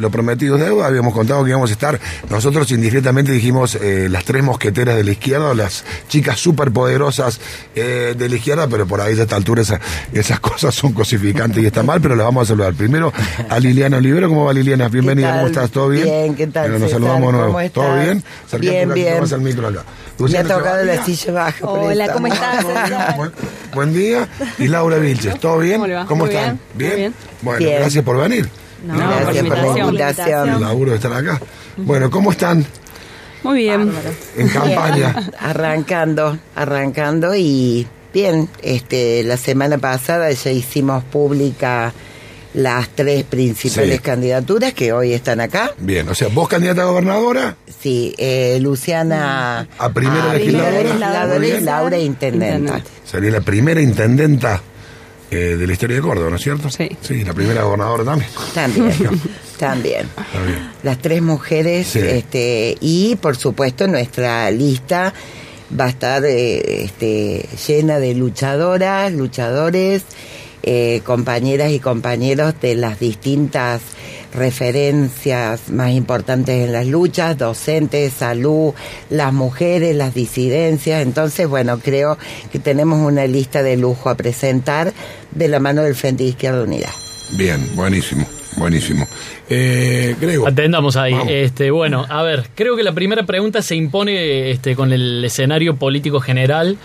Lo prometido es deuda, habíamos contado que íbamos a estar, nosotros indiscretamente dijimos eh, las tres mosqueteras de la izquierda, las chicas superpoderosas eh, de la izquierda, pero por ahí a esta altura esa- esas cosas son cosificantes y está mal, pero las vamos a saludar. Primero a Liliana Olivero, ¿cómo va Liliana? Bienvenida? ¿cómo estás? ¿Todo bien? Bien, ¿qué tal, Bueno, nos César? saludamos de nuevo. ¿Cómo ¿Todo bien? Bien, bien. más al micro acá. Me ha tocado la silla baja. Hola. ¿cómo estás? Buen, buen día. Y Laura Vilches, ¿todo bien? ¿Cómo le va? Muy están? bien, muy bien. Bueno, Bien. gracias por venir. No, Gracias por la invitación. invitación. El laburo de estar acá. Bueno, ¿cómo están Muy bien. en campaña? Arrancando, arrancando y bien, este, la semana pasada ya hicimos pública las tres principales Sí. candidaturas que hoy están acá. Bien, o sea, vos candidata a gobernadora, Sí, eh, Luciana a primera a legisladora. primera legisladora. Laura intendenta. Intendente. Sería la primera intendenta eh, de la historia de Córdoba, ¿no es cierto? Sí. Sí, la primera gobernadora también. También, también. Bien. Las tres mujeres, Sí. este, y por supuesto nuestra lista va a estar eh, este, llena de luchadoras, luchadores, eh, compañeras y compañeros de las distintas referencias más importantes en las luchas, docentes, salud, las mujeres, las disidencias. Entonces, bueno, creo que tenemos una lista de lujo a presentar de la mano del Frente de Izquierda Unida. Bien, buenísimo, buenísimo. Eh, Grego. Atendamos ahí. Vamos. Este, bueno, a ver, creo que la primera pregunta se impone este, con el escenario político general.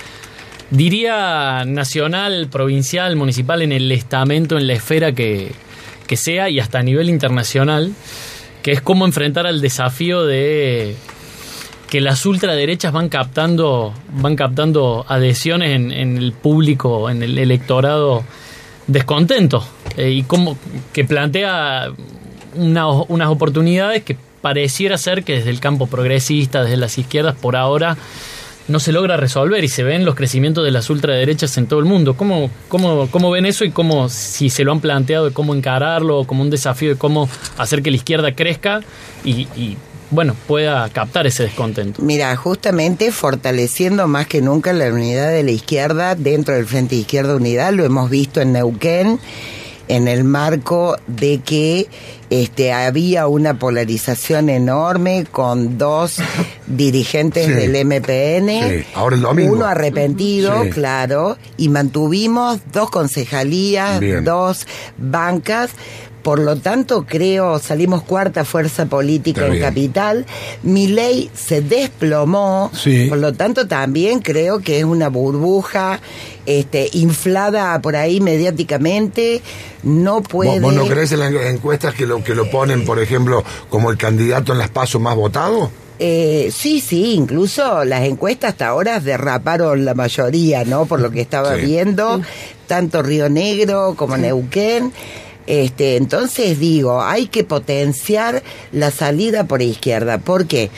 Diría nacional, provincial, municipal, en el estamento, en la esfera que, que sea y hasta a nivel internacional, que es cómo enfrentar al desafío de que las ultraderechas van captando, van captando adhesiones en, en el público, en el electorado descontento eh, y cómo que plantea una- unas oportunidades que pareciera ser que desde el campo progresista, desde las izquierdas, por ahora no se logra resolver y se ven los crecimientos de las ultraderechas en todo el mundo. ¿Cómo, cómo, cómo ven eso y cómo, si se lo han planteado, de cómo encararlo, como un desafío de cómo hacer que la izquierda crezca y, y, bueno, pueda captar ese descontento? Mira, justamente fortaleciendo más que nunca la unidad de la izquierda dentro del Frente Izquierda Unidad, lo hemos visto en Neuquén, en el marco de que este, había una polarización enorme con dos dirigentes Sí. del MPN, Sí, ahora el domingo. uno arrepentido, Sí. claro, y mantuvimos dos concejalías, Bien. dos bancas. Por lo tanto, creo, salimos cuarta fuerza política en capital. Mi ley se desplomó, Sí. por lo tanto también creo que es una burbuja este, inflada por ahí mediáticamente. No puede. ¿Vos, vos no crees en las encuestas que lo, que lo ponen, por ejemplo, como el candidato en las pasos más votado? Eh, sí, sí, incluso las encuestas hasta ahora derraparon la mayoría, ¿no? Por lo que estaba Sí. viendo, tanto Río Negro como Neuquén. Este, entonces digo, hay que potenciar la salida por izquierda, porque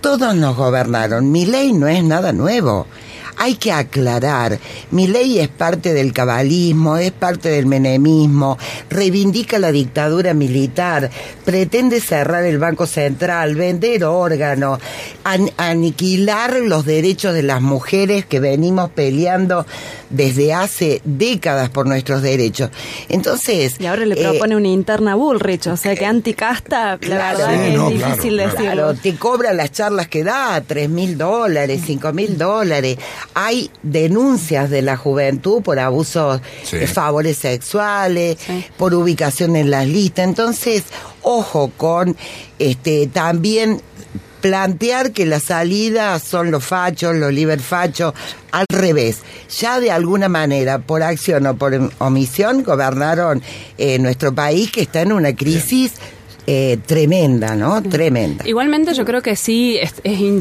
todos nos gobernaron. Mi ley no es nada nuevo. Hay que aclarar, mi ley es parte del cabalismo, es parte del menemismo, reivindica la dictadura militar, pretende cerrar el Banco Central, vender órganos, an- aniquilar los derechos de las mujeres que venimos peleando desde hace décadas por nuestros derechos. Entonces... Y ahora le eh, propone una interna Bullrich, o sea que anticasta, la Claro. verdad Sí, que no, es difícil claro. decirlo. Claro, te cobra las charlas que da, tres mil dólares, cinco mil dólares. Hay denuncias de la juventud por abusos Sí. de favores sexuales, Sí. por ubicación en las listas. Entonces, ojo con este también plantear que la salida son los fachos, los liberfachos, al revés. Ya de alguna manera, por acción o por omisión, gobernaron eh, nuestro país que está en una crisis eh, tremenda, ¿no? Tremenda. Igualmente yo creo que sí es,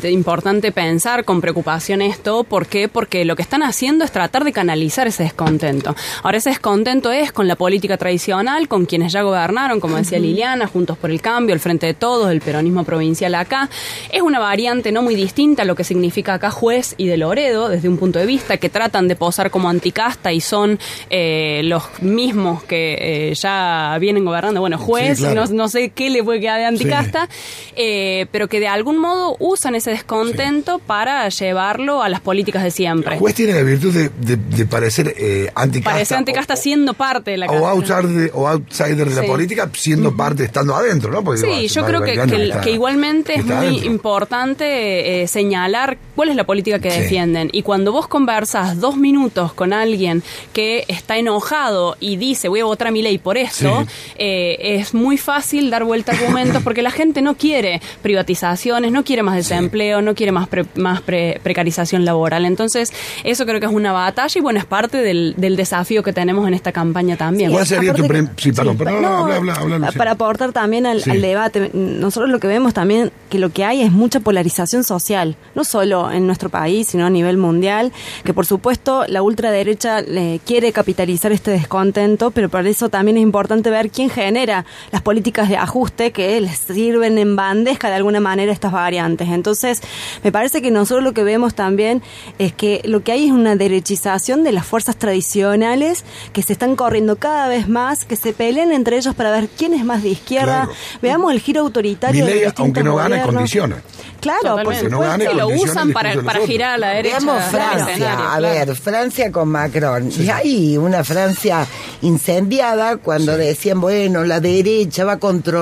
importante pensar con preocupación esto. ¿Por qué? Porque lo que están haciendo es tratar de canalizar ese descontento. Ahora ese descontento es con la política tradicional, con quienes ya gobernaron, como decía Liliana, Juntos por el Cambio, el Frente de Todos, el peronismo provincial acá. Es una variante no muy distinta a lo que significa acá juez y de Loredo, desde un punto de vista, que tratan de posar como anticasta y son eh, los mismos que eh, ya vienen gobernando. Bueno, juez, Sí, claro. no, no sé qué le puede quedar de anticasta, eh, pero que de algún modo usan ese descontento para llevarlo a las políticas de siempre. El juez tiene la virtud de, de- de parecer eh, anticasta. Parece anticasta o- siendo parte de la o outsider, o outsider de la política siendo parte estando adentro, ¿no? Porque, Sí, yo creo que, 20 que- años está- que igualmente es muy adentro. importante eh, señalar cuál es la política que defienden. Y cuando vos conversas dos minutos con alguien que está enojado y dice voy a votar a mi ley por esto, es muy fácil dar vuelta a argumentos porque la gente no quiere privatizaciones, no quiere más desempleo, no quiere más, pre- más pre- precarización laboral. Entonces, eso creo que es una batalla y bueno, es parte del, del desafío que tenemos en esta campaña también. ¿Cuál sería tu que- sí, perdón, perdón, no, habla, habla, habla, Lucía. Para aportar también al, Sí. al debate, nosotros lo que vemos también que lo que hay es mucha polarización social, no solo en nuestro país, sino a nivel mundial, que por supuesto la ultraderecha eh, quiere capitalizar este descontento, pero por eso también es importante ver quién genera las políticas de ajuste que les sirven en bandeja de alguna manera estas variantes. Entonces, me parece que nosotros lo que vemos también es que lo que hay es una derechización de las fuerzas tradicionales que se están corriendo cada vez más, que se pelean entre ellos para ver quién es más de izquierda. Claro. Veamos el giro autoritario de aunque no gane, condiciona. Claro. Porque no gane, lo usan para, girar a la derecha. Veamos Francia, a claro. ver, Francia con Macron. Y hay una Francia incendiada cuando decían, bueno, la derecha va a controlar.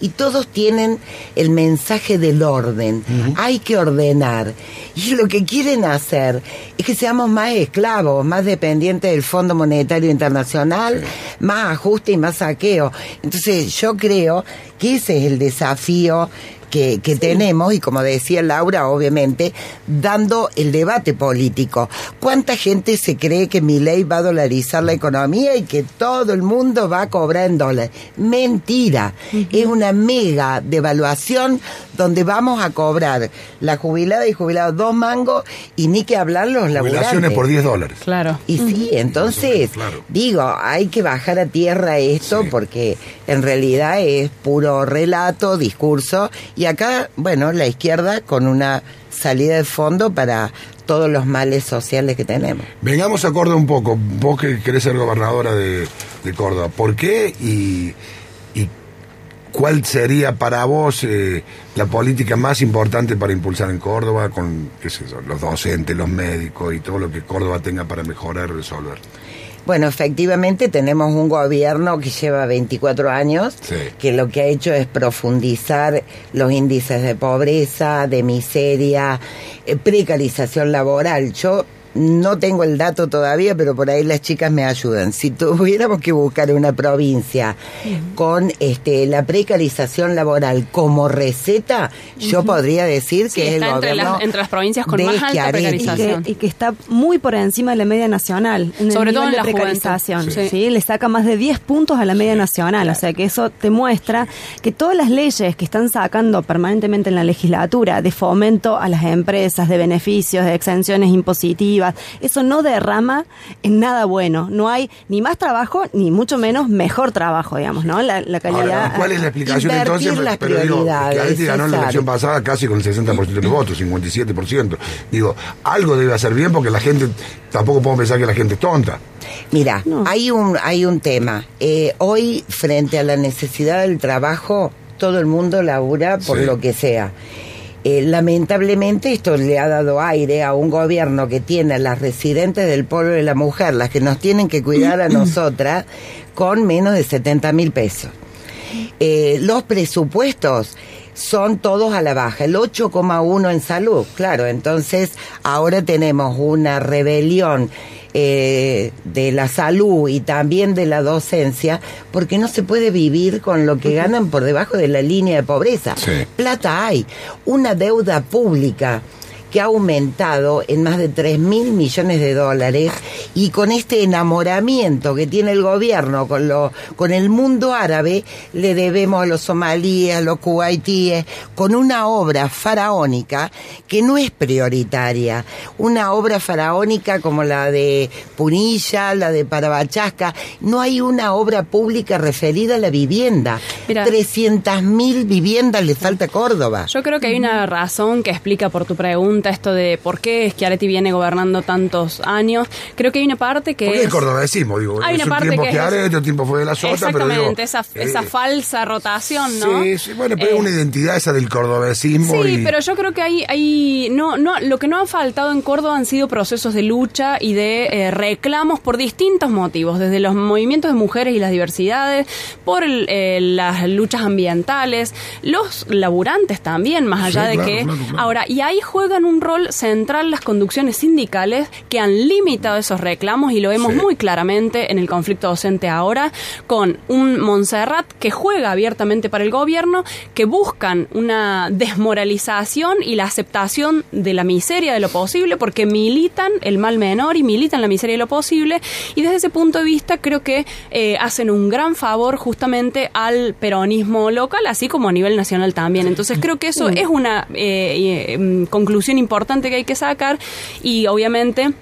Y todos tienen el mensaje del orden. Hay que ordenar. Y lo que quieren hacer es que seamos más esclavos, más dependientes del Fondo Monetario Internacional, más ajuste y más saqueo. Entonces yo creo que ese es el desafío que, que tenemos y como decía Laura, obviamente, dando el debate político. ¿Cuánta gente se cree que mi ley va a dolarizar la economía y que todo el mundo va a cobrar en dólares? Mentira. Es una mega devaluación donde vamos a cobrar la jubilada y jubilados dos mangos y ni que hablar los laburantes. Jubilaciones por 10 dólares. Claro. Y sí, entonces, Claro. digo, hay que bajar a tierra esto Sí. porque en realidad es puro relato, discurso, y acá, bueno, la izquierda con una salida de fondo para todos los males sociales que tenemos. Vengamos a Córdoba un poco. Vos que querés ser gobernadora de, de Córdoba, ¿por qué y, y cuál sería para vos eh, la política más importante para impulsar en Córdoba con qué sé yo, los docentes, los médicos y todo lo que Córdoba tenga para mejorar y resolver? Bueno, efectivamente tenemos un gobierno que lleva 24 años, Sí. que lo que ha hecho es profundizar los índices de pobreza, de miseria, eh, precarización laboral. Yo no tengo el dato todavía, pero por ahí las chicas me ayudan. Si tuviéramos que buscar una provincia con este la precarización laboral como receta, yo podría decir Sí, que es el entre gobierno las- entre las provincias con más alta y precarización. que, y que está muy por encima de la media nacional. En Sobre todo en la precarización. Sí. le saca más de 10 puntos a la media nacional. O sea que eso te muestra que todas las leyes que están sacando permanentemente en la legislatura de fomento a las empresas, de beneficios, de exenciones impositivas, eso no derrama en nada bueno. No hay ni más trabajo, ni mucho menos mejor trabajo, digamos, ¿no? La, la calidad. Ahora, ¿cuál es la explicación Invertir entonces? las Pero digo, ganó en la elección pasada casi con el 60% de los votos, 57%. Digo, algo debe hacer bien porque la gente, tampoco podemos pensar que la gente es tonta. Mira, No. hay un hay un tema. Eh, hoy frente a la necesidad del trabajo, todo el mundo labura por Sí. lo que sea. Eh, lamentablemente esto le ha dado aire a un gobierno que tiene a las residentes del pueblo de la mujer, las que nos tienen que cuidar a nosotras, con menos de 70 mil pesos. Eh, los presupuestos son todos a la baja, el 8,1 en salud, claro, entonces ahora tenemos una rebelión eh, de la salud y también de la docencia, porque no se puede vivir con lo que ganan por debajo de la línea de pobreza. Sí. Plata hay, una deuda pública que ha aumentado en más de 3 mil millones de dólares y con este enamoramiento que tiene el gobierno con, lo, con el mundo árabe, le debemos a los somalíes, a los kuwaitíes, con una obra faraónica que no es prioritaria. Una obra faraónica como la de Punilla, la de Parabachasca, no hay una obra pública referida a la vivienda. Mira. 300 mil viviendas le falta a Córdoba. Yo creo que hay una razón que explica por tu pregunta pregunta esto de por qué Schiaretti viene gobernando tantos años. Creo que hay una parte que Porque es... el cordobesismo, digo, Hay es una un parte tiempo que es- Schiaretti, otro tiempo fue de la Sota, pero digo, Exactamente, esa, esa eh, falsa rotación, ¿no? Sí, sí, bueno, pero Eh, es una identidad esa del cordobesismo Sí, y... pero yo creo que hay, hay no, no, lo que no ha faltado en Córdoba han sido procesos de lucha y de eh, reclamos por distintos motivos, desde los movimientos de mujeres y las diversidades, por el, eh, las luchas ambientales, los laburantes también, más allá Sí, de claro, que claro, claro. ahora y ahí juegan un rol central las conducciones sindicales que han limitado esos reclamos y lo vemos Sí. muy claramente en el conflicto docente ahora con un Montserrat que juega abiertamente para el gobierno, que buscan una desmoralización y la aceptación de la miseria de lo posible porque militan el mal menor y militan la miseria de lo posible y desde ese punto de vista creo que eh, hacen un gran favor justamente al peronismo local así como a nivel nacional también. Entonces creo que eso es una eh, eh, mm, conclusión importante que hay que sacar y obviamente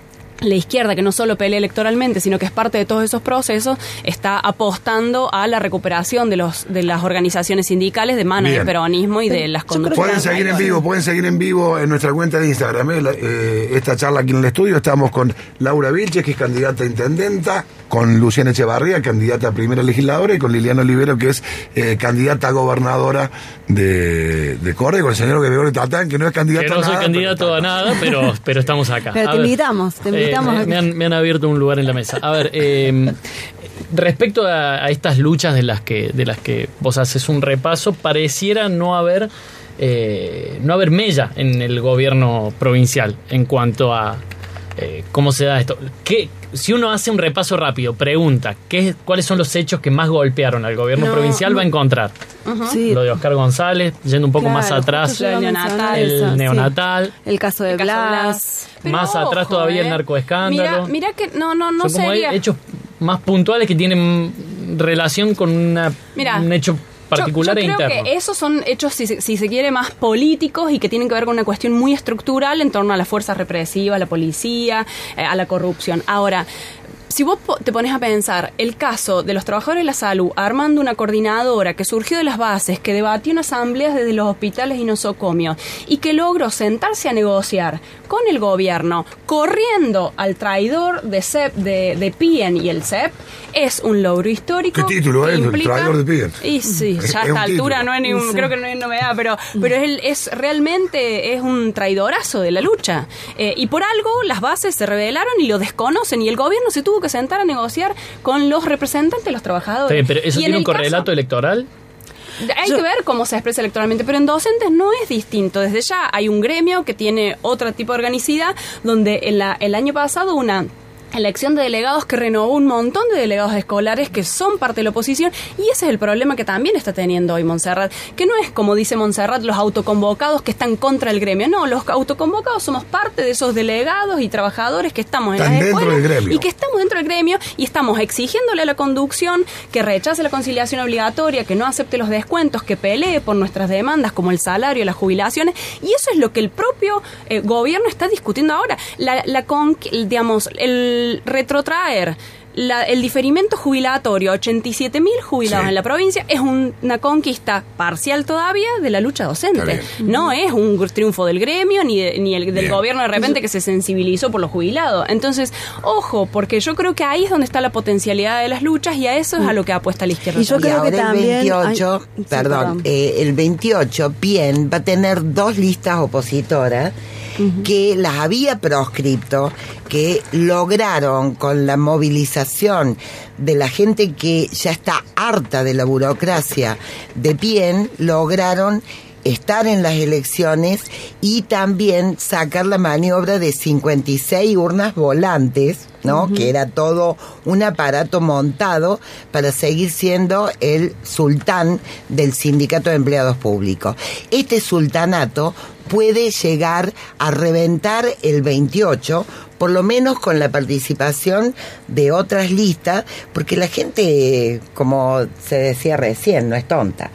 la izquierda, que no solo pelea electoralmente, sino que es parte de todos esos procesos, está apostando a la recuperación de los de las organizaciones sindicales de mano del peronismo y de las conductas. Pueden seguir en vivo, pueden seguir en vivo en nuestra cuenta de Instagram. ¿eh? La- eh, esta charla aquí en el estudio estamos con Laura Vilches, que es candidata a intendenta, con Luciana Echevarría, candidata a primera legisladora, y con Liliana Olivero, que es eh, candidata a gobernadora de, de Córdoba, y con el señor Gregorio Tatán, que no es candidato Que a no soy nada, candidato pero a nada, pero, pero estamos acá. Pero A te ver, invitamos, te eh, invitamos me, a- me han, me han abierto un lugar en la mesa. A ver, eh, respecto a, a estas luchas de las que de las que vos haces un repaso, pareciera no haber eh, no haber mella en el gobierno provincial en cuanto a eh, cómo se da esto. ¿Qué, si uno hace un repaso rápido, pregunta, ¿qué, ¿cuáles son los hechos que más golpearon al gobierno No, provincial? Va a encontrar Sí, lo de Oscar González, yendo un poco claro, más atrás, el sí. neonatal. El caso de El caso de Blas. Pero Más atrás todavía el narcoescándalo. Mira, mira que no, no, no Son como sería. hechos más puntuales que tienen relación con una, un hecho particular yo, yo e creo interno. que esos son hechos, si se, si se quiere, más políticos y que tienen que ver con una cuestión muy estructural en torno a las fuerzas represivas, a la policía, eh, a la corrupción. Ahora, si vos te pones a pensar el caso de los trabajadores de la salud armando una coordinadora que surgió de las bases, que debatió en asambleas desde los hospitales y nosocomios y que logró sentarse a negociar con el gobierno, corriendo al traidor de CEP, de, de PIEN y el CEP, es un logro histórico. ¿Qué título es? El implica- traidor de PIEN. Y sí, Es- ya a esta altura título. no es ningún, Sí. creo que no es novedad, pero, pero es, el- es realmente es un traidorazo de la lucha. Eh, y por algo las bases se rebelaron y lo desconocen y el gobierno se tuvo que sentar a negociar con los representantes de los trabajadores. bien, pero eso Y en tiene un el caso- correlato electoral. hay que ver cómo se expresa electoralmente, pero en docentes no es distinto. Desde ya hay un gremio que tiene otro tipo de organicidad, donde en la- el año pasado una elección de delegados que renovó un montón de delegados escolares que son parte de la oposición y ese es el problema que también está teniendo hoy Montserrat, que no es como dice Montserrat los autoconvocados que están contra el gremio, no, los autoconvocados somos parte de esos delegados y trabajadores que estamos en Están las dentro escuelas del gremio. y que estamos dentro del gremio y estamos exigiéndole a la conducción que rechace la conciliación obligatoria, que no acepte los descuentos, que pelee por nuestras demandas como el salario, las jubilaciones, y eso es lo que el propio eh, gobierno está discutiendo ahora. La, la con- digamos, el retrotraer la- el diferimiento jubilatorio, 87 mil jubilados Sí. en la provincia, es un- una conquista parcial todavía de la lucha docente. No es un triunfo del gremio ni, de- ni el, del Bien. gobierno de repente que se sensibilizó por los jubilados. Entonces, ojo, porque yo creo que ahí es donde está la potencialidad de las luchas y a eso es a lo que apuesta la izquierda. Y yo Y creo que también- el 28, ay, sí, perdón, perdón. eh, el 28, PIEN va a tener dos listas opositoras que las había proscripto, que lograron con la movilización de la gente que ya está harta de la burocracia de PIEN, lograron estar en las elecciones y también sacar la maniobra de 56 urnas volantes, ¿no? Que era todo un aparato montado para seguir siendo el sultán del Sindicato de Empleados Públicos. Este sultanato puede llegar a reventar el 28, por lo menos con la participación de otras listas, porque la gente, como se decía recién, no es tonta.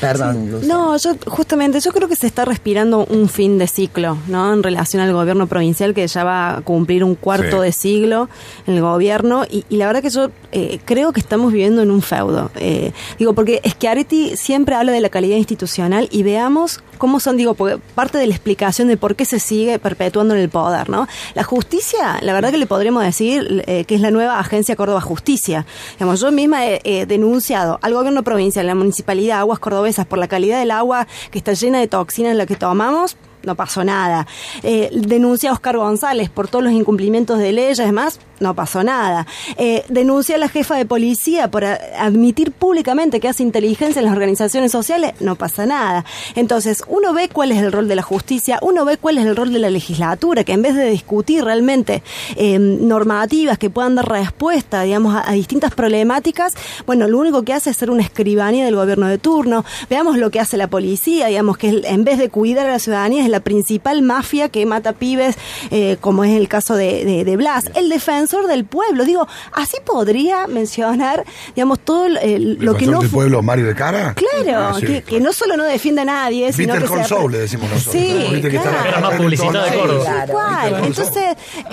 Perdón, Lucia. No, yo justamente yo creo que se está respirando un fin de ciclo, ¿no? En relación al gobierno provincial que ya va a cumplir un cuarto Sí. de siglo en el gobierno y, y la verdad que yo eh, creo que estamos viviendo en un feudo. Eh, digo, porque Schiaretti siempre habla de la calidad institucional y veamos cómo son, digo, porque parte de la explicación de por qué se sigue perpetuando en el poder, ¿no? La justicia, la verdad que le podríamos decir eh, que es la nueva agencia Córdoba Justicia. Digamos, yo misma he, he denunciado al gobierno provincial, a la municipalidad, aguas por la calidad del agua que está llena de toxinas la que tomamos. No pasó nada. Eh, denuncia a Oscar González por todos los incumplimientos de leyes, además, no pasó nada. Eh, denuncia a la jefa de policía por admitir públicamente que hace inteligencia en las organizaciones sociales, no pasa nada. Entonces, uno ve cuál es el rol de la justicia, uno ve cuál es el rol de la legislatura, que en vez de discutir realmente eh, normativas que puedan dar respuesta, digamos, a, distintas problemáticas, bueno, lo único que hace es ser una escribanía del gobierno de turno. Veamos lo que hace la policía, digamos, que en vez de cuidar a la ciudadanía es la principal mafia que mata pibes, eh, como es el caso de, de- de Blas. El defensor del pueblo, digo, así podría mencionar, digamos, todo el- el- lo que defensor no del pueblo, Mario de Cara. Claro, Ah, sí, que, claro. que no solo no defiende a nadie, sino Better que le decimos nosotros. Sí, que está Era más en publicidad de Córdoba. Claro. Saul. Entonces,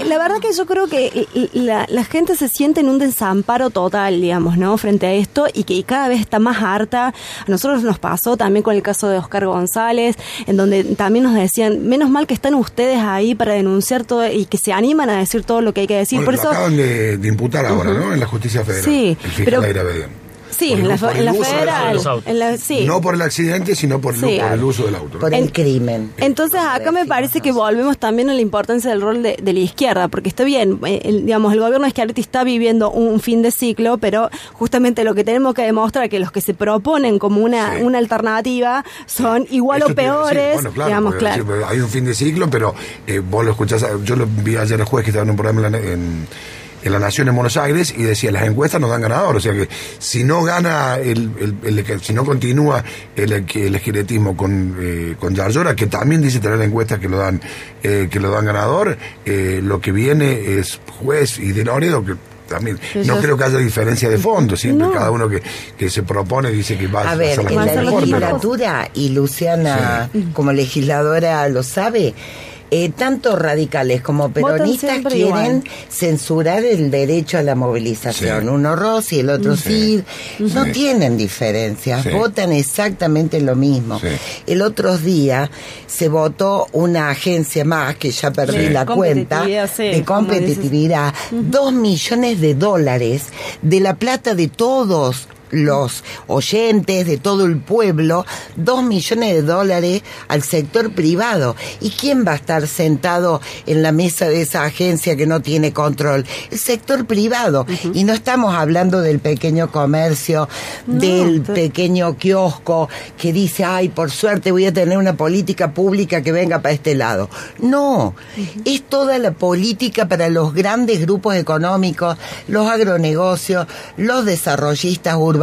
la verdad que yo creo que la, la gente se siente en un desamparo total, digamos, ¿no? Frente a esto y que cada vez está más harta. A nosotros nos pasó también con el caso de Oscar González, en donde también nos decían, menos mal que están ustedes ahí para denunciar todo y que se animan a decir todo lo que hay que decir. Bueno, Por lo eso, acaban de, de imputar ahora, ¿no? En la justicia federal. Sí, el fiscal pero-. Sí, Por en la, en la federal, en la- sí. No por el accidente, sino por, el- Sí. por el uso del auto. ¿no? Por el crimen. Entonces acá me parece que volvemos también a la importancia del rol de, de la izquierda, porque está bien, eh, el, digamos, el gobierno de Schiaretti está viviendo un fin de ciclo, pero justamente lo que tenemos que demostrar es que los que se proponen como una, Sí. una alternativa son igual Esto o peores, bueno, claro, digamos, claro. hay un fin de ciclo, pero eh, vos lo escuchás, yo lo vi ayer el jueves que estaba en un programa en en La Nación en Buenos Aires y decía, las encuestas nos dan ganador, o sea que si no gana, el, el- el- si no continúa el, el esqueletismo con, eh, con Yarlora, que también dice tener encuestas que lo dan, eh, que lo dan ganador, eh, lo que viene es juez y de Loredo, que también, Pero no yo- creo que haya diferencia de fondo, siempre No. cada uno que, que se propone dice que va A a ver, hacer las en la pero- legislatura, y Luciana como legisladora lo sabe, eh, tanto radicales como peronistas quieren igual. censurar el derecho a la movilización. Sí. Uno Rossi, el otro Sí. Cid. No Sí. tienen diferencias, Sí. votan exactamente lo mismo. Sí. El otro día se votó una agencia más, que ya perdí Sí. la cuenta, de competitividad, dos millones de dólares de la plata de todos los oyentes, de todo el pueblo, dos millones de dólares al sector privado. ¿Y quién va a estar sentado en la mesa de esa agencia que no tiene control? El sector privado. Y no estamos hablando del pequeño comercio, No, del pequeño kiosco que dice, ay, por suerte voy a tener una política pública que venga para este lado. No, es toda la política para los grandes grupos económicos, los agronegocios, los desarrollistas urbanos.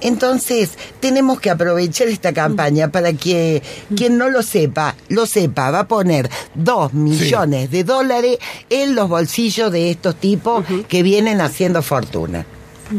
Entonces, tenemos que aprovechar esta campaña para que quien no lo sepa, lo sepa, va a poner dos millones de dólares en los bolsillos de estos tipos que vienen haciendo fortuna.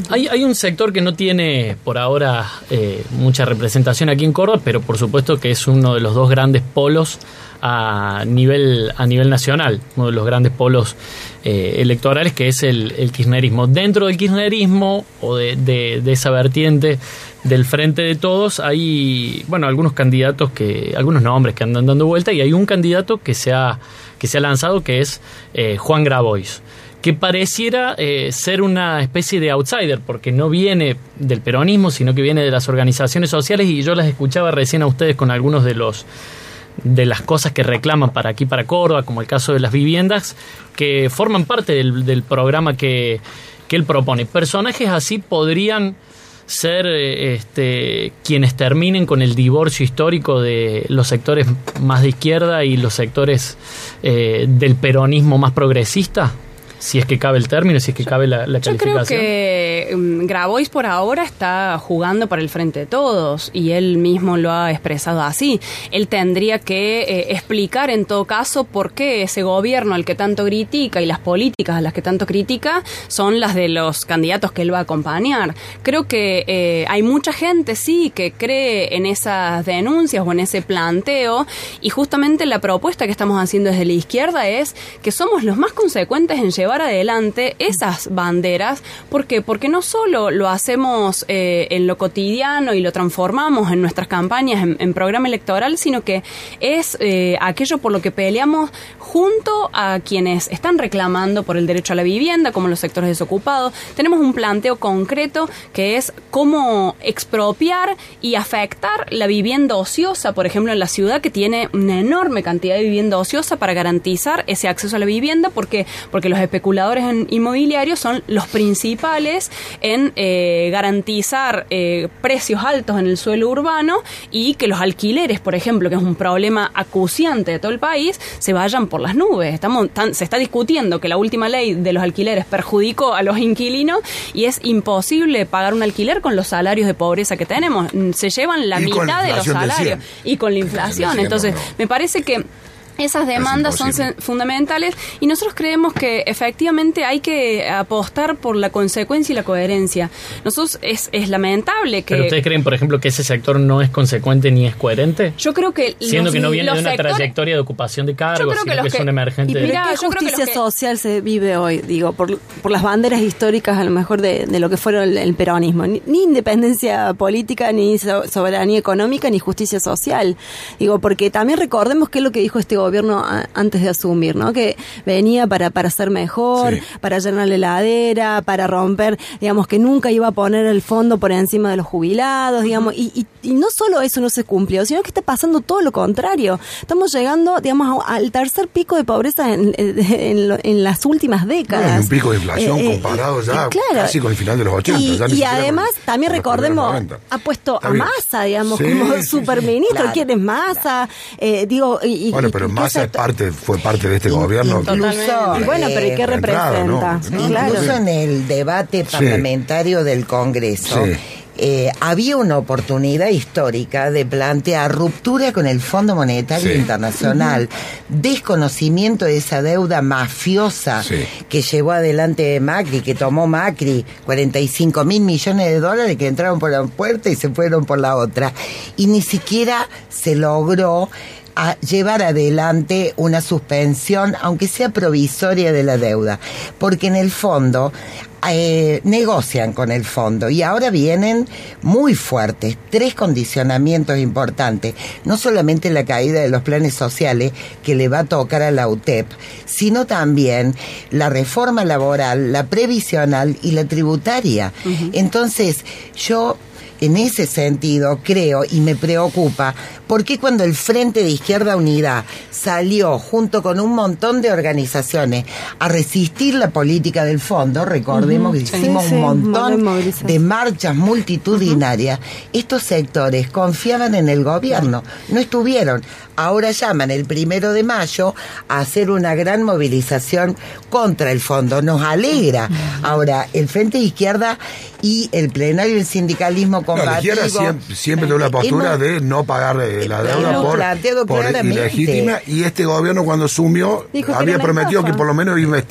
Hay, hay un sector que no tiene por ahora eh, mucha representación aquí en Córdoba, pero por supuesto que es uno de los dos grandes polos a nivel, a nivel nacional, uno de los grandes polos eh, electorales que es el, kirchnerismo. Dentro del kirchnerismo o de, de- de esa vertiente del frente de todos hay, bueno, algunos candidatos que, algunos nombres que andan dando vuelta y hay un candidato que se ha, que se ha lanzado que es eh, Juan Grabois que pareciera eh, ser una especie de outsider, porque no viene del peronismo, sino que viene de las organizaciones sociales, y yo las escuchaba recién a ustedes con algunos de los de las cosas que reclaman para aquí, para Córdoba, como el caso de las viviendas, que forman parte del, del programa que, que él propone. Personajes así podrían ser eh, este, quienes terminen con el divorcio histórico de los sectores más de izquierda y los sectores eh, del peronismo más progresista. Si es que cabe el término, si es que cabe la, la Yo creo calificación. que mm, Grabois por ahora está jugando para el frente de todos y él mismo lo ha expresado así. Él tendría que eh, explicar en todo caso por qué ese gobierno al que tanto critica y las políticas a las que tanto critica son las de los candidatos que él va a acompañar. Creo que eh, hay mucha gente, sí, que cree en esas denuncias o en ese planteo y justamente la propuesta que estamos haciendo desde la izquierda es que somos los más consecuentes en llevar adelante esas banderas. ¿Por qué? Porque no solo lo hacemos eh, en lo cotidiano y lo transformamos en nuestras campañas, en, en programa electoral, sino que es eh, aquello por lo que peleamos junto a quienes están reclamando por el derecho a la vivienda, como los sectores desocupados. Tenemos un planteo concreto que es cómo expropiar y afectar la vivienda ociosa, por ejemplo, en la ciudad que tiene una enorme cantidad de vivienda ociosa para garantizar ese acceso a la vivienda, porque porque los especuladores en inmobiliarios son los principales en eh, garantizar eh, precios altos en el suelo urbano y que los alquileres, por ejemplo, que es un problema acuciante de todo el país, se vayan por las nubes. Estamos tan- se está discutiendo que la última ley de los alquileres perjudicó a los inquilinos y es imposible pagar un alquiler con los salarios de pobreza que tenemos. Mm, Se llevan la Y mitad de los salarios 100. y con la inflación. Del 100, Entonces, me parece que esas demandas son fundamentales y nosotros creemos que efectivamente hay que apostar por la consecuencia y la coherencia. Nosotros es, es lamentable que ¿Pero ustedes creen, por ejemplo, que ese sector no es consecuente ni es coherente? yo creo que Siendo los- que no viene de una sectores- trayectoria de ocupación de cargos, creo que sino los que es que- un emergente. ¿Y Mirá, qué yo creo que justicia que- social se vive hoy? Digo, por, por las banderas históricas a lo mejor de, de lo que fueron el, el peronismo. Ni, ni independencia política, ni so- soberanía económica, ni justicia social. Digo, porque también recordemos qué es lo que dijo este gobierno a- antes de asumir, ¿no? Que venía para, para ser mejor, Sí. para llenar la heladera, para romper, digamos, que nunca iba a poner el fondo por encima de los jubilados, digamos, y, y, y no solo eso no se cumplió, sino que está pasando todo lo contrario. Estamos llegando, digamos, a- al tercer pico de pobreza en, en lo- en las últimas décadas. un pico de inflación Eh, eh, comparado ya eh, claro. casi con el final de los 80. Y, ya ni y siquiera con- además, también con recordemos, 90. ha puesto a. Massa, digamos, Sí, como sí, sí. superministro. Claro. ¿Quién es Massa? Eh, digo, y, Bueno, pero Massa es sector- parte, fue parte de este gobierno. Incluso, Y bueno, pero ¿y qué de entrada, ¿no? representa? No, claro. Incluso en el debate parlamentario del Congreso, Sí. eh, había una oportunidad histórica de plantear ruptura con el Fondo Monetario Sí. Internacional, desconocimiento de esa deuda mafiosa Sí. que llevó adelante Macri, que tomó Macri 45 mil millones de dólares que entraron por la puerta y se fueron por la otra. Y ni siquiera se logró a llevar adelante una suspensión, aunque sea provisoria de la deuda, porque en el fondo eh, negocian con el fondo y ahora vienen muy fuertes, tres condicionamientos importantes, no solamente la caída de los planes sociales que le va a tocar a la UTEP, sino también la reforma laboral, la previsional y la tributaria. Entonces, yo en ese sentido creo y me preocupa porque cuando el Frente de Izquierda Unida salió junto con un montón de organizaciones a resistir la política del fondo, recordemos que hicimos sí, un montón de marchas multitudinarias, estos sectores confiaban en el gobierno, no estuvieron. Ahora llaman el primero de mayo a hacer una gran movilización contra el fondo. Nos alegra. Ahora, el Frente de Izquierda y el plenario del sindicalismo No, la combativo. izquierda siempre, siempre tuvo la postura Hemos- de no pagar eh, la deuda por, por ilegítima y este gobierno cuando asumió Dijo era había prometido estafa. que por lo menos iba, A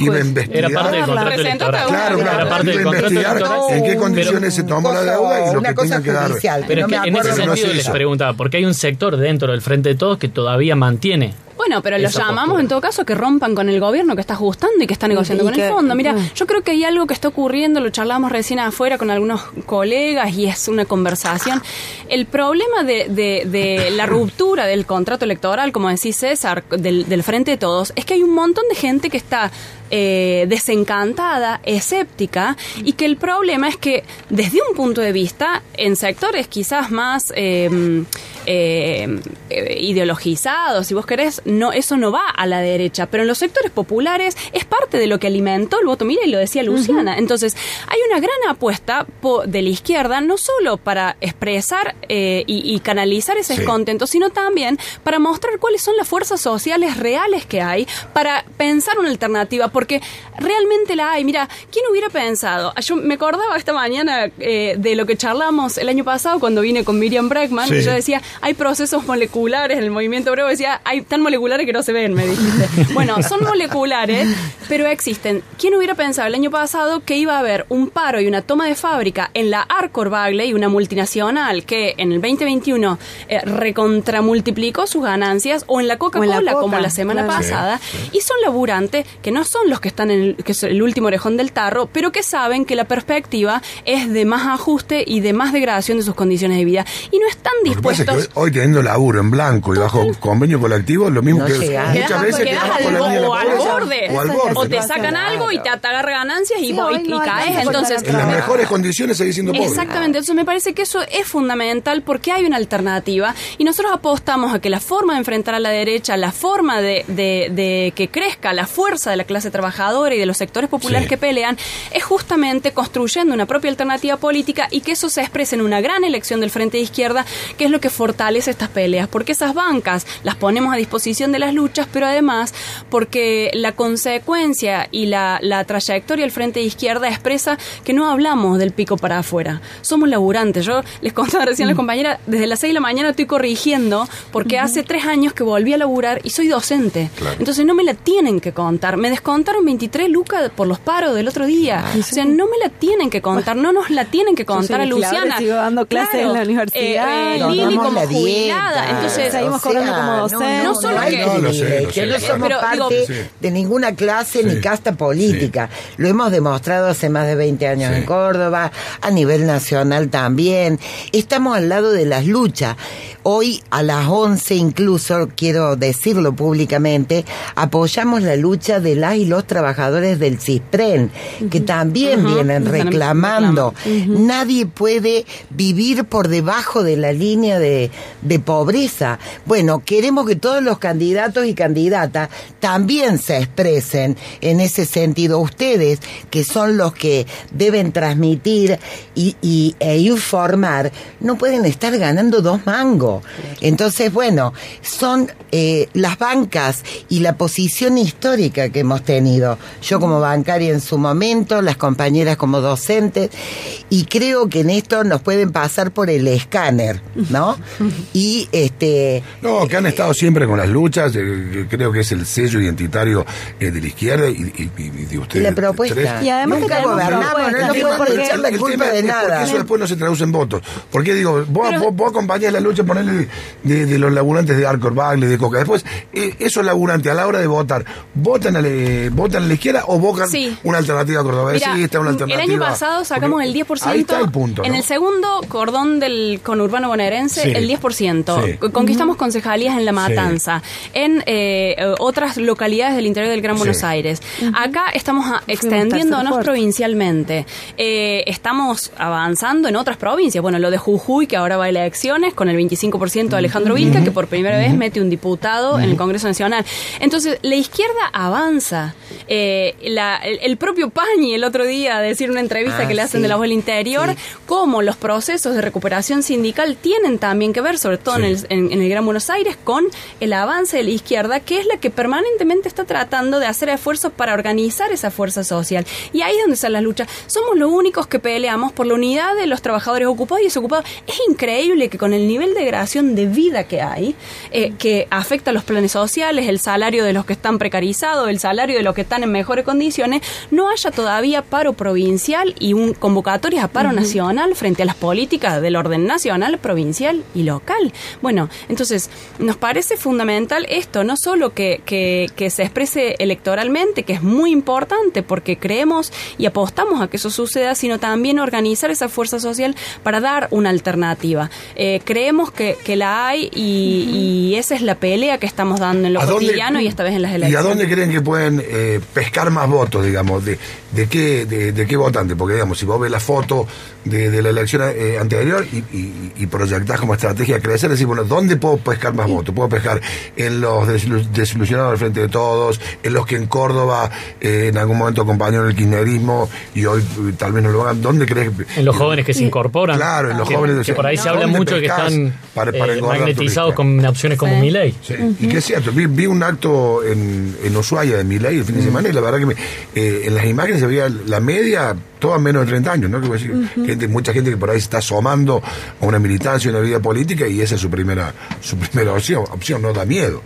iba a investigar. Era parte del Claro, contrato electoral. Claro, Era claro, parte iba del a contrato investigar electoral. en qué condiciones se tomó la cosa- deuda y lo una que cosa tenía que dar. judicial, Pero no es que en ese acuerdo no sentido se les preguntaba, porque hay un sector dentro del Frente de Todos que todavía mantiene. Bueno, pero los llamamos postura. en todo caso que rompan con el gobierno que está ajustando y que está negociando y con el fondo. Mira, yo creo que hay algo que está ocurriendo, lo charlamos recién afuera con algunos colegas y es una conversación. El problema de, de- de la ruptura del contrato electoral, como decís César, del, del Frente de Todos, es que hay un montón de gente que está eh, desencantada, escéptica, y que el problema es que desde un punto de vista, en sectores quizás más... eh, eh, eh, ideologizados, si vos querés, no, eso no va a la derecha, pero en los sectores populares es parte de lo que alimentó el voto, mira, y lo decía Luciana. Entonces, hay una gran apuesta de la izquierda, no solo para expresar y, y, canalizar ese descontento, sino también para mostrar cuáles son las fuerzas sociales reales que hay, para pensar una alternativa, porque realmente la hay. Mira, ¿quién hubiera pensado? Yo me acordaba esta mañana eh, de lo que charlamos el año pasado cuando vine con Miriam Breckman. Y yo decía, hay procesos moleculares en el movimiento obrero. Decía, hay tan moleculares que no se ven, me dijiste. bueno, son moleculares, pero existen. ¿Quién hubiera pensado el año pasado que iba a haber un paro y una toma de fábrica en la Arcor Bagley, una multinacional que en el 2021 eh, recontramultiplicó sus ganancias, o en la Coca-Cola, como la semana pasada, y son laburantes que no son los que están en el, que es el último orejón del tarro, pero que saben que la perspectiva es de más ajuste y de más degradación de sus condiciones de vida. Y no están dispuestos. hoy teniendo laburo en blanco y bajo convenio colectivo, lo mismo que muchas veces al, o, al borde, o te sacan algo y te agarra ganancias y, caes. Entonces, en las mejores condiciones seguís siendo pobre. Exactamente. Entonces me parece que eso es fundamental porque hay una alternativa y nosotros apostamos a que la forma de enfrentar a la derecha, la forma de, de que crezca la fuerza de la clase trabajadora y de los sectores populares que pelean es justamente construyendo una propia alternativa política y que eso se exprese en una gran elección del Frente de Izquierda, que es lo que fortalece estas peleas, porque esas bancas las ponemos a disposición de las luchas, pero además porque la consecuencia y la, trayectoria del Frente de Izquierda expresa que no hablamos del pico para afuera, somos laburantes. Yo les contaba recién a la mm. compañera, desde las 6 de la mañana estoy corrigiendo porque hace tres años que volví a laburar y soy docente. Entonces no me la tienen que contar. Me descontaron 23 lucas por los paros del otro día. O sea, no me la tienen que contar, no nos la tienen que contar a Luciana. Sigo dando clases en la universidad. Eh, Lili como jubilada. Entonces, seguimos cobrando como docentes. No, solo que, que no somos parte de ninguna clase ni casta política. Lo hemos demostrado hace más de 20 años en Córdoba, a nivel nacional también. Estamos al lado de las luchas. Hoy a las 11 incluso, quiero decirlo públicamente, apoyamos la lucha de las y los trabajadores del CISPREN, que también vienen reclamando. Nadie puede vivir por debajo de la línea de, de pobreza. Bueno, queremos que todos los candidatos y candidatas también se expresen en ese sentido. Ustedes, que son los que deben transmitir y, y, e informar, no pueden estar ganando dos mangos. Entonces, bueno, son eh, las bancas y la posición histórica que hemos tenido. Yo como bancaria en su momento, las compañeras como docentes, y creo que en esto nos pueden pasar por el escáner, ¿no? Y este... No, que han estado siempre con las luchas, eh, creo que es el sello identitario eh, de la izquierda y, de ustedes. La propuesta. Y además Nunca gobernamos, no, no puede echar la culpa de nada. Porque eso después no se traduce en votos. Porque digo, vos, vos, acompañás la lucha, poner de, los laburantes de Arcor Bagle, de Coca. Después, eh, esos laburantes a la hora de votar, ¿votan a, ¿votan a la izquierda o votan una alternativa cordobesista, una alternativa? El año pasado sacamos el 10%. Ahí está el punto. En el segundo cordón del conurbano bonaerense, el 10%. Conquistamos concejalías en La Matanza, en eh, otras localidades del interior del Gran Buenos Aires. Acá estamos extendiéndonos provincialmente. Eh, estamos avanzando en otras provincias. Bueno, lo de Jujuy, que ahora va a elecciones, con el 25% de Alejandro Vilca, que por primera vez mete un diputado en el Congreso Nacional. Entonces, la izquierda avanza. Eh, el, propio Pañi el otro día, decir una entrevista que le ah, hacen de la voz del interior, cómo los procesos de recuperación sindical tienen también que ver, sobre todo en, el, en, el Gran Buenos Aires, con el avance de la izquierda, que es la que permanentemente está tratando de hacer esfuerzos para organizar esa fuerza social. Y ahí es donde está la lucha. Somos los únicos que peleamos por la unidad de los trabajadores ocupados y desocupados. Es increíble que con el nivel de de vida que hay, eh, que afecta a los planes sociales, el salario de los que están precarizados, el salario de los que están en mejores condiciones, no haya todavía paro provincial y un convocatoria a paro nacional frente a las políticas del orden nacional, provincial y local. Bueno, entonces nos parece fundamental esto, no solo que, que, que se exprese electoralmente, que es muy importante porque creemos y apostamos a que eso suceda, sino también organizar esa fuerza social para dar una alternativa. Eh, creemos que que, la hay y, y esa es la pelea que estamos dando en lo ¿A dónde- cotidiano y esta vez en las ¿Y a elecciones. dónde creen que pueden eh, pescar más votos, digamos? ¿De, de qué de, de qué votante? Porque, digamos, si vos ves la foto de, de la elección eh, anterior y, y, y proyectás como estrategia crecer, decís, bueno, ¿dónde puedo pescar más votos? Puedo pescar en los desilu- desilusionados del Frente de Todos, en los que en Córdoba eh, en algún momento acompañaron el kirchnerismo y hoy eh, tal vez no lo hagan. ¿Dónde crees que...? En los jóvenes que se incorporan. Claro, en los que, jóvenes Que por ahí se ¿Dónde habla mucho que están para- para magnetizados con opciones como Sí. mi ley. Sí, y que es cierto, vi, vi un acto en, en Ushuaia de Milei el fin de semana y la verdad que me- eh, en las imágenes se veía la media, todas menos de 30 años, ¿no? Que gente, mucha gente que por ahí está asomando a una militancia, a una vida política y esa es su primera, su primera opción, opción no da miedo.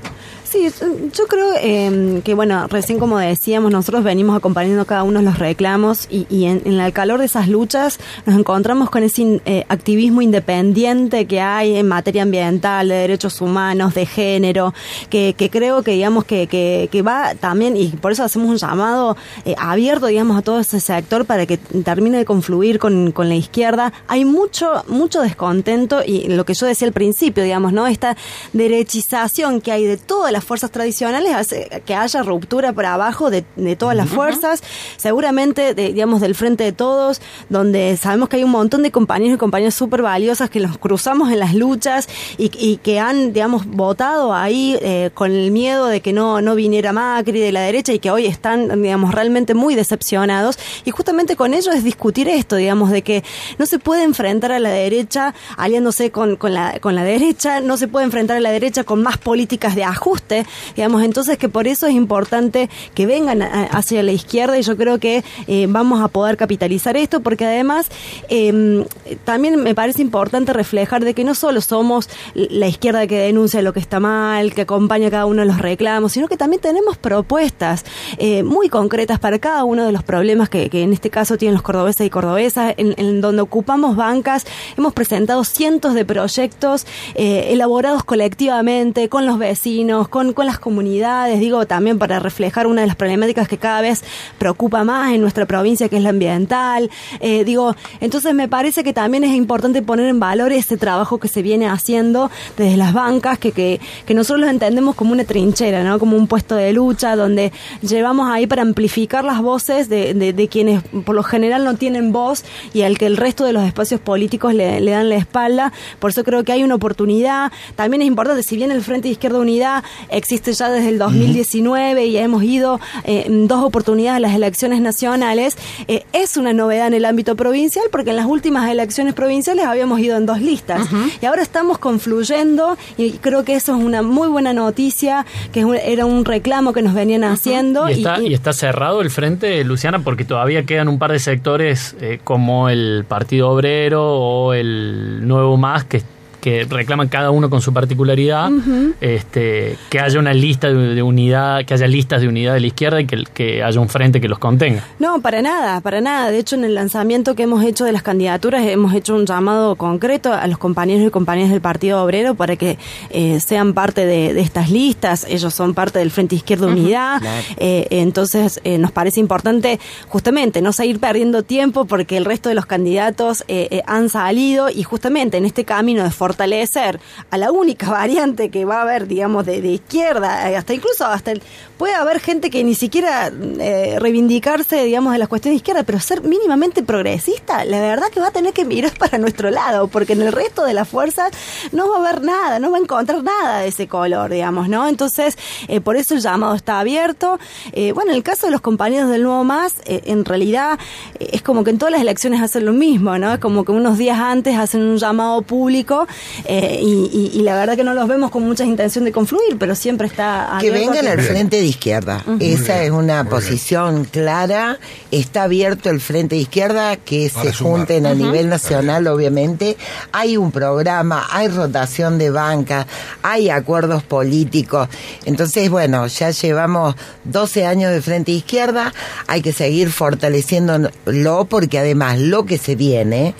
Sí, yo creo eh, que, bueno, recién como decíamos, nosotros venimos acompañando cada uno los reclamos y, en, el calor de esas luchas nos encontramos con ese in- eh, activismo independiente que hay en materia ambiental, de derechos humanos, de género, que, creo que, digamos, que, que, que va también, y por eso hacemos un llamado eh, abierto, digamos, a todo ese sector para que termine de confluir con, con la izquierda. Hay mucho, mucho descontento y lo que yo decía al principio, digamos, ¿no? Esta derechización que hay de todas las fuerzas tradicionales hace que haya ruptura por abajo de, de todas las fuerzas, seguramente, de, digamos, del frente de todos, donde sabemos que hay un montón de compañeros y compañeras súper valiosas que los cruzamos en las luchas y, y que han, digamos, votado ahí eh, con el miedo de que no, no viniera Macri de la derecha y que hoy están, digamos, realmente muy decepcionados. Y justamente con ellos es discutir esto, digamos, de que no se puede enfrentar a la derecha aliándose con, con, la, con la derecha, no se puede enfrentar a la derecha con más políticas de ajuste, digamos, entonces que por eso es importante que vengan hacia la izquierda y yo creo que eh, vamos a poder capitalizar esto porque además eh, también me parece importante reflejar de que no solo somos la izquierda que denuncia lo que está mal, que acompaña cada uno de los reclamos, sino que también tenemos propuestas eh, muy concretas para cada uno de los problemas que, que en este caso tienen los cordobeses y cordobesas, en, en donde ocupamos bancas, hemos presentado cientos de proyectos eh, elaborados colectivamente con los vecinos, con, con las comunidades, digo también para reflejar una de las problemáticas que cada vez preocupa más en nuestra provincia, que es la ambiental. Eh, digo, entonces me parece que también es importante poner en valor ese trabajo que se viene haciendo desde las bancas, que, que, que nosotros lo entendemos como una trinchera, ¿no? Como un puesto de lucha, donde llevamos ahí para amplificar las voces de, quienes por lo general no tienen voz y al que el resto de los espacios políticos le, le dan la espalda. Por eso creo que hay una oportunidad. También es importante, si bien el Frente de Izquierda Unidad existe ya desde el 2019 y hemos ido eh, en dos oportunidades a las elecciones nacionales, eh, es una novedad en el ámbito provincial porque en las últimas elecciones provinciales habíamos ido en dos listas. Y ahora estamos confluyendo y creo que eso es una muy buena noticia, que es un- era un reclamo que nos venían haciendo. Y está, y- y está cerrado el frente, Luciana, porque todavía quedan un par de sectores eh, como el Partido Obrero o el Nuevo Más que, que reclaman cada uno con su particularidad, este, que haya una lista de, de unidad, que haya listas de unidad de la izquierda y que, que haya un frente que los contenga. No, para nada, para nada. De hecho, en el lanzamiento que hemos hecho de las candidaturas, hemos hecho un llamado concreto a los compañeros y compañeras del Partido Obrero para que eh, sean parte de, de estas listas. Ellos son parte del Frente Izquierda Unidad. claro. Eh, entonces, eh, nos parece importante justamente no seguir perdiendo tiempo porque el resto de los candidatos eh, eh, han salido y justamente en este camino de fortalecer a la única variante que va a haber, digamos, de, izquierda, eh, hasta incluso hasta el, puede haber gente que ni siquiera eh, reivindicarse, digamos, de las cuestiones de izquierda, pero ser mínimamente progresista, la verdad que va a tener que mirar para nuestro lado, porque en el resto de las fuerzas no va a haber nada, no va a encontrar nada de ese color, digamos, ¿no? Entonces, eh, por eso el llamado está abierto. Bueno, en el caso de los compañeros del Nuevo Más, en realidad es como que en todas las elecciones hacen lo mismo, ¿no? Es como que unos días antes hacen un llamado público eh, y, y- y la verdad que no los vemos con mucha intención de confluir, pero siempre está Que vengan que- al frente de izquierda. Esa es una posición clara. Está abierto el frente de izquierda, que Para se sumar. junten a nivel nacional, obviamente. Hay un programa, hay rotación de banca, hay acuerdos políticos. Entonces, bueno, ya llevamos 12 años de frente de izquierda. Hay que seguir fortaleciéndolo porque además lo que se viene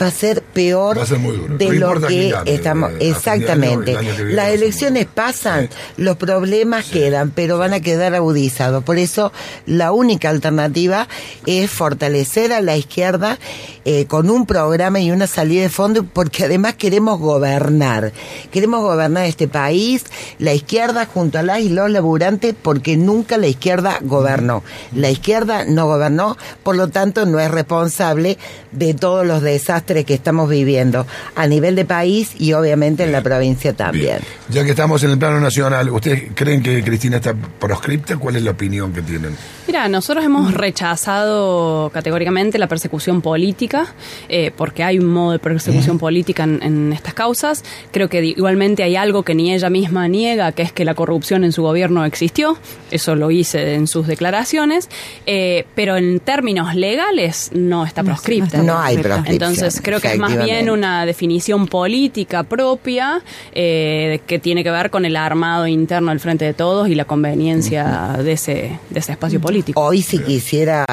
va a ser peor Va a ser muy duro. de No lo quién que estamos eh, año, exactamente. año Las elecciones pasan, los problemas quedan, pero van a quedar agudizados. Por eso la única alternativa es fortalecer a la izquierda eh, con un programa y una salida de fondo, porque además queremos gobernar. Queremos gobernar este país, la izquierda junto a las y los laburantes, porque nunca la izquierda gobernó. La izquierda no gobernó, por lo tanto no es responsable de todos los desastres que estamos viviendo a nivel de país y obviamente en la provincia también. Bien. Ya que estamos en el plano nacional, ¿ustedes creen que Cristina está proscripta? ¿Cuál es la opinión que tienen? Mira, nosotros hemos rechazado categóricamente la persecución política, eh, porque hay un modo de persecución política en, en estas causas. Creo que igualmente hay algo que ni ella misma niega, que es que la corrupción en su gobierno existió. Eso lo hice en sus declaraciones. Eh, pero en términos legales no está proscripta. no está No hay proscripta. proscripción. Entonces creo que es más bien una definición política propia eh, que tiene que ver con el armado interno del frente de todos y la conveniencia de ese de ese espacio político. Hoy si quisiera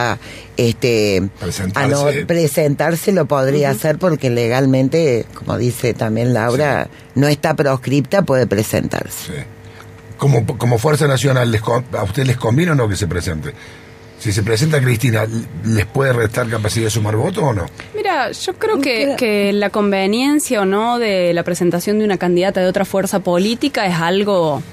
este Presentarse. ano- presentarse lo podría hacer porque legalmente, como dice también Laura, no está proscripta, puede presentarse. Sí. Como, como Fuerza Nacional, ¿les con- ¿a ustedes les conviene o no que se presente? Si se presenta Cristina, ¿les puede restar capacidad de sumar votos o no? Mira, yo creo que, Creo- que la conveniencia o no de la presentación de una candidata de otra fuerza política es algo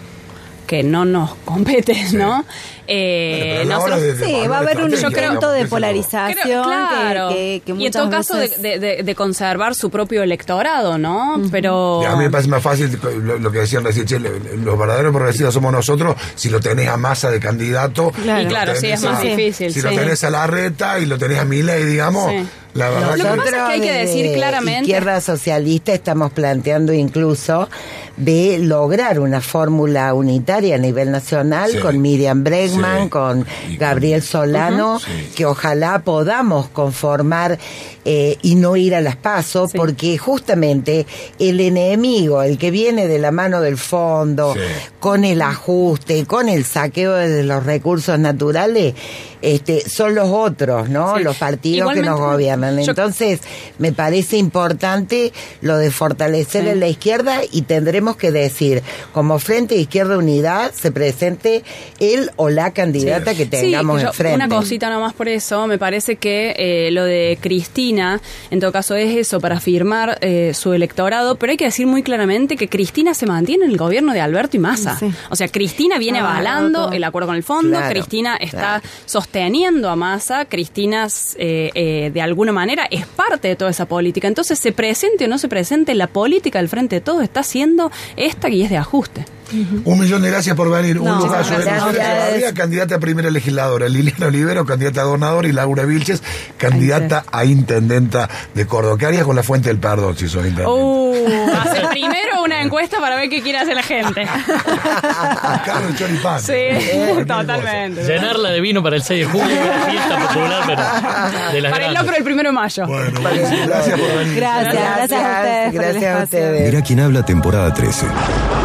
que no nos compete, ¿no? Eh, Bueno, pero a la hora nosotros- de- Sí, va a haber un yo creo- intento digamos, de polarización Creo- claro. que, que, que y en todo caso de, veces- de- de- de conservar su propio electorado, ¿no? Pero a mí me parece más fácil lo, lo que decían recién, che, lo- los verdaderos progresistas somos nosotros si lo tenés a masa de candidato. Claro. Y claro, sí, es más a- difícil, Si lo sí. tenés a la reta y lo tenés a Milei, digamos, Sí. La verdad Lo que que... pasa es que hay que decir claramente- Izquierda Socialista estamos planteando incluso de lograr una fórmula unitaria a nivel nacional Sí. con Miriam Bregman, Sí. con Gabriel Solano. Sí. que ojalá podamos conformar eh, y no ir a las pasos, Sí. porque justamente el enemigo, el que viene de la mano del fondo, Sí. con el ajuste, con el saqueo de los recursos naturales, este, son los otros, ¿no? Sí. Los partidos que nos gobiernan. yo- Entonces, me parece importante lo de fortalecer Sí. en la izquierda y tendremos que decir, como Frente de Izquierda Unidad, se presente él o la candidata que tengamos yo- enfrente. Una cosita nomás por eso, me parece que eh, lo de Cristina, en todo caso es eso, para firmar eh, su electorado, pero hay que decir muy claramente que Cristina se mantiene en el gobierno de Alberto y Massa. Sí. O sea, Cristina viene avalando el acuerdo con el fondo, Claro, Cristina está claro. sosteniendo a Massa, Cristina eh, eh, de alguna manera es parte de toda esa política. Entonces, se presente o no se presente, la política del frente de todos está siendo esta y es de ajuste. Un millón de gracias por venir. No, un lugar muchas gracias. Echevarría, candidata a primera legisladora. Liliana Olivero, candidata a gobernadora. Y Laura Vilches, candidata a intendenta de Córdoba. ¿Qué harías con la fuente del perdón si sos intendente? Uh, hacer primero una encuesta para ver qué quiere hacer la gente. En Choripán. Sí, totalmente. Llenarla de vino para el 6 de julio, fiesta popular, pero de las Para el locro el primero de mayo. Bueno, gracias por venir. Gracias, gracias, a ustedes. Gracias a ustedes. Mira quién habla temporada 13.